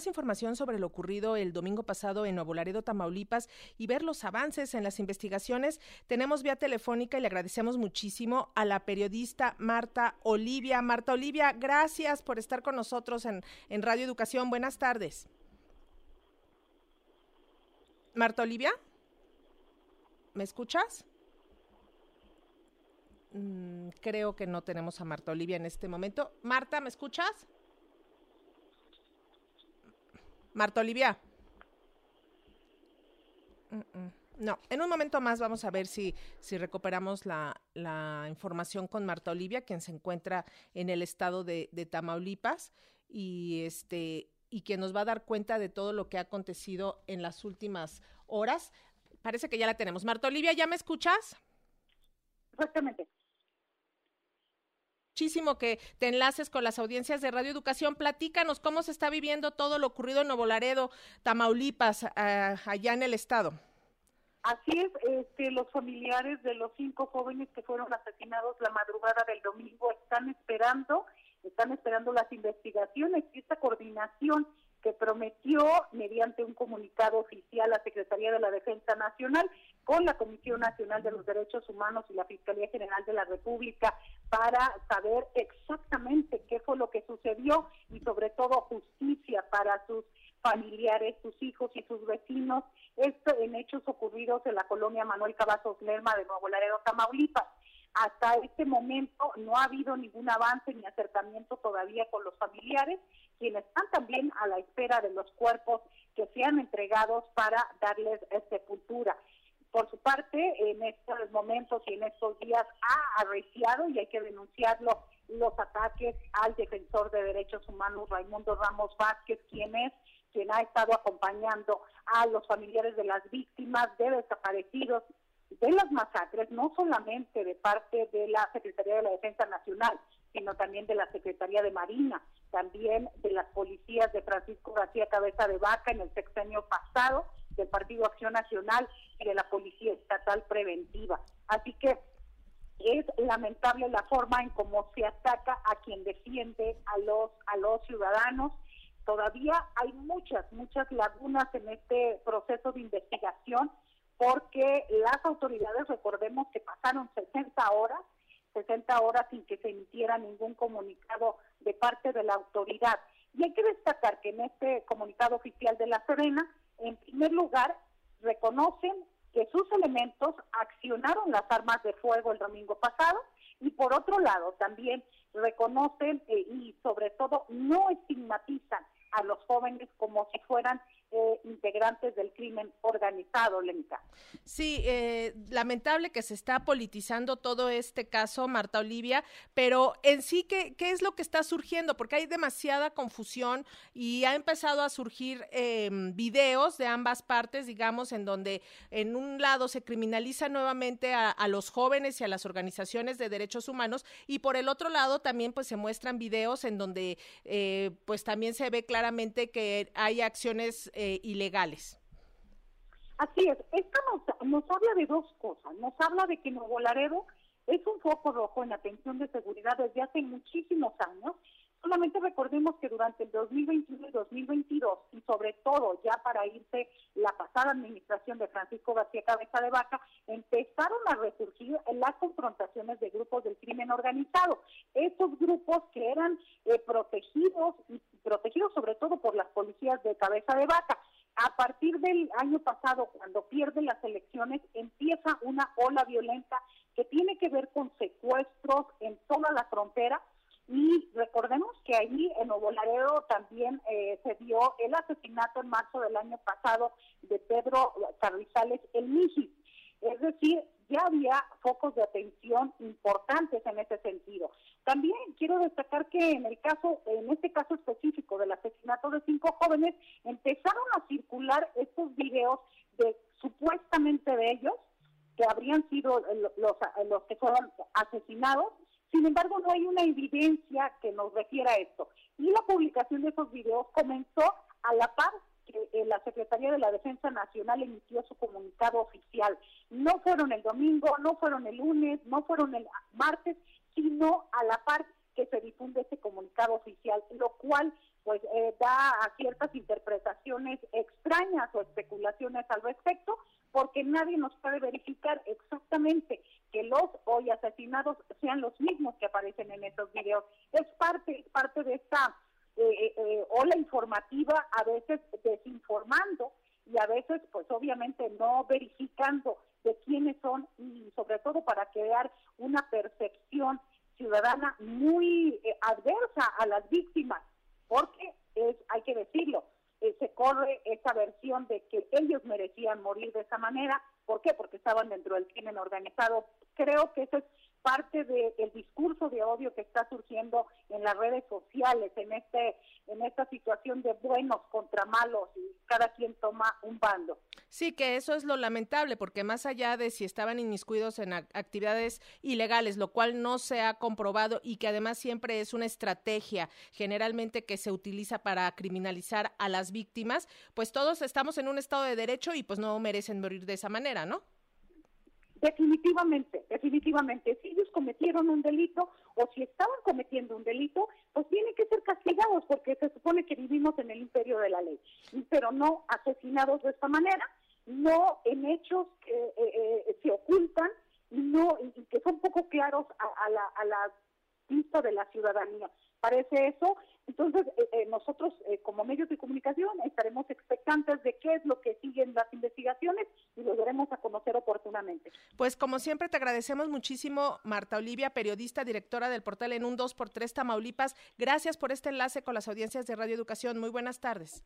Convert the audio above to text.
más información sobre lo ocurrido el domingo pasado en Nuevo Laredo, Tamaulipas y ver los avances en las investigaciones, tenemos vía telefónica y le agradecemos muchísimo a la periodista Marta Olivia. Marta Olivia, gracias por estar con nosotros en, en Radio Educación. Buenas tardes. Marta Olivia, ¿me escuchas? Mm, creo que no tenemos a Marta Olivia en este momento. Marta, ¿me escuchas? Marta Olivia. No, en un momento más vamos a ver si, si recuperamos la, la, información con Marta Olivia, quien se encuentra en el estado de, de, Tamaulipas y este y que nos va a dar cuenta de todo lo que ha acontecido en las últimas horas. Parece que ya la tenemos. Marta Olivia, ¿ya me escuchas? Exactamente muchísimo que te enlaces con las audiencias de Radio Educación. Platícanos cómo se está viviendo todo lo ocurrido en Nuevo Laredo, Tamaulipas, allá en el estado. Así es, este, los familiares de los cinco jóvenes que fueron asesinados la madrugada del domingo están esperando, están esperando las investigaciones y esta coordinación que prometió mediante un comunicado oficial la Secretaría de la Defensa Nacional con la Comisión Nacional de los Derechos Humanos y la Fiscalía General de la República para saber exactamente qué fue lo que sucedió y sobre todo justicia para sus familiares, sus hijos y sus vecinos, esto en hechos ocurridos en la colonia Manuel Cavazos Lerma de Nuevo Laredo, Tamaulipas. Hasta este momento no ha habido ningún avance ni acercamiento todavía con los familiares, quienes están también a la espera de los cuerpos que sean entregados para darles sepultura. Por su parte, en estos momentos y en estos días ha arreciado, y hay que denunciarlo, los ataques al defensor de derechos humanos Raimundo Ramos Vázquez, quien es quien ha estado acompañando a los familiares de las víctimas de desaparecidos de las masacres, no solamente de parte de la Secretaría de la Defensa Nacional, sino también de la Secretaría de Marina, también de las policías de Francisco García Cabeza de Vaca en el sexenio pasado, del Partido Acción Nacional y de la Policía Estatal Preventiva. Así que es lamentable la forma en cómo se ataca a quien defiende a los a los ciudadanos. Todavía hay muchas muchas lagunas en este proceso de investigación porque las autoridades recordemos que pasaron 60 horas 60 horas sin que se emitiera ningún comunicado de parte de la autoridad. Y hay que destacar que en este comunicado oficial de la Serena, en primer lugar, reconocen que sus elementos accionaron las armas de fuego el domingo pasado y por otro lado también reconocen eh, y sobre todo no estigmatizan a los jóvenes como si fueran integrantes del crimen organizado, Lenita. Sí, eh, lamentable que se está politizando todo este caso, Marta Olivia, pero en sí, ¿qué, ¿qué es lo que está surgiendo? Porque hay demasiada confusión y ha empezado a surgir eh, videos de ambas partes, digamos, en donde en un lado se criminaliza nuevamente a, a, los jóvenes y a las organizaciones de derechos humanos y por el otro lado también pues se muestran videos en donde eh, pues también se ve claramente que hay acciones eh, ilegales. Así es, esto nos, nos habla de dos cosas. Nos habla de que Nuevo Laredo es un foco rojo en atención de seguridad desde hace muchísimos años. Solamente recordemos que durante el 2021 y 2022, y sobre todo ya para irse la pasada administración de Francisco García Cabeza de Vaca, empezaron a resurgir las confrontaciones de grupos del crimen organizado. Estos grupos que eran eh, protegidos y protegidos sobre todo por las policías de Cabeza de Vaca. A partir del año pasado, cuando pierden las elecciones, empieza una ola violenta que tiene que ver con secuestros en toda la frontera. Y recordemos que allí en Nuevo Laredo también eh, se dio el asesinato en marzo del año pasado de Pedro Carrizales el Miji. Es decir, ya había focos de atención importantes en ese sentido. También quiero destacar que en el caso, en este caso específico del asesinato de cinco jóvenes, empezaron a estos videos de supuestamente de ellos que habrían sido los, que fueron asesinados. Sin embargo, no hay una evidencia que nos refiera esto. Y la publicación de esos videos comenzó a la par que eh, la Secretaría de la Defensa Nacional emitió su comunicado oficial. No fueron el domingo, no fueron el lunes, no fueron el martes, sino a la par que se difunde ese comunicado oficial, lo cual pues eh, da a ciertas interpretaciones extrañas o especulaciones al respecto, porque nadie nos puede verificar exactamente que los hoy asesinados sean los mismos que aparecen en esos videos. Es parte, parte de esta eh, eh, ola informativa, a veces desinformando y a veces, pues obviamente no verificando de quiénes son y sobre todo para crear una percepción ciudadana muy adversa a las víctimas, porque es, hay que eh, se corre esa versión de que ellos merecían morir de esa manera. ¿Por qué? Porque estaban dentro del crimen organizado. Creo que eso es parte del discurso de odio que está surgiendo en las redes sociales, en este en esta situación de buenos contra malos y cada quien toma un bando. Sí, que eso es lo lamentable, porque más allá de si estaban inmiscuidos en actividades ilegales, lo cual no se ha comprobado y que además siempre es una estrategia generalmente que se utiliza para criminalizar a las víctimas, pues todos estamos en un estado de derecho y pues no merecen morir de esa manera, ¿no? Definitivamente, definitivamente. Si ellos cometieron un delito o si estaban cometiendo un delito, pues tienen que ser castigados porque se supone que vivimos en el imperio de la ley, pero no asesinados de esta manera, no en hechos que eh, eh, se ocultan no, y que son poco claros a, la, a la vista de la ciudadanía. Parece eso. Entonces, eh, eh, nosotros eh, como medios de comunicación estaremos expectantes de qué es lo que siguen las investigaciones y lo daremos a conocer oportunamente. Pues como siempre te agradecemos muchísimo, Marta Olivia, periodista, directora del portal en un 2x3 Tamaulipas. Gracias por este enlace con las audiencias de Radio Educación. Muy buenas tardes.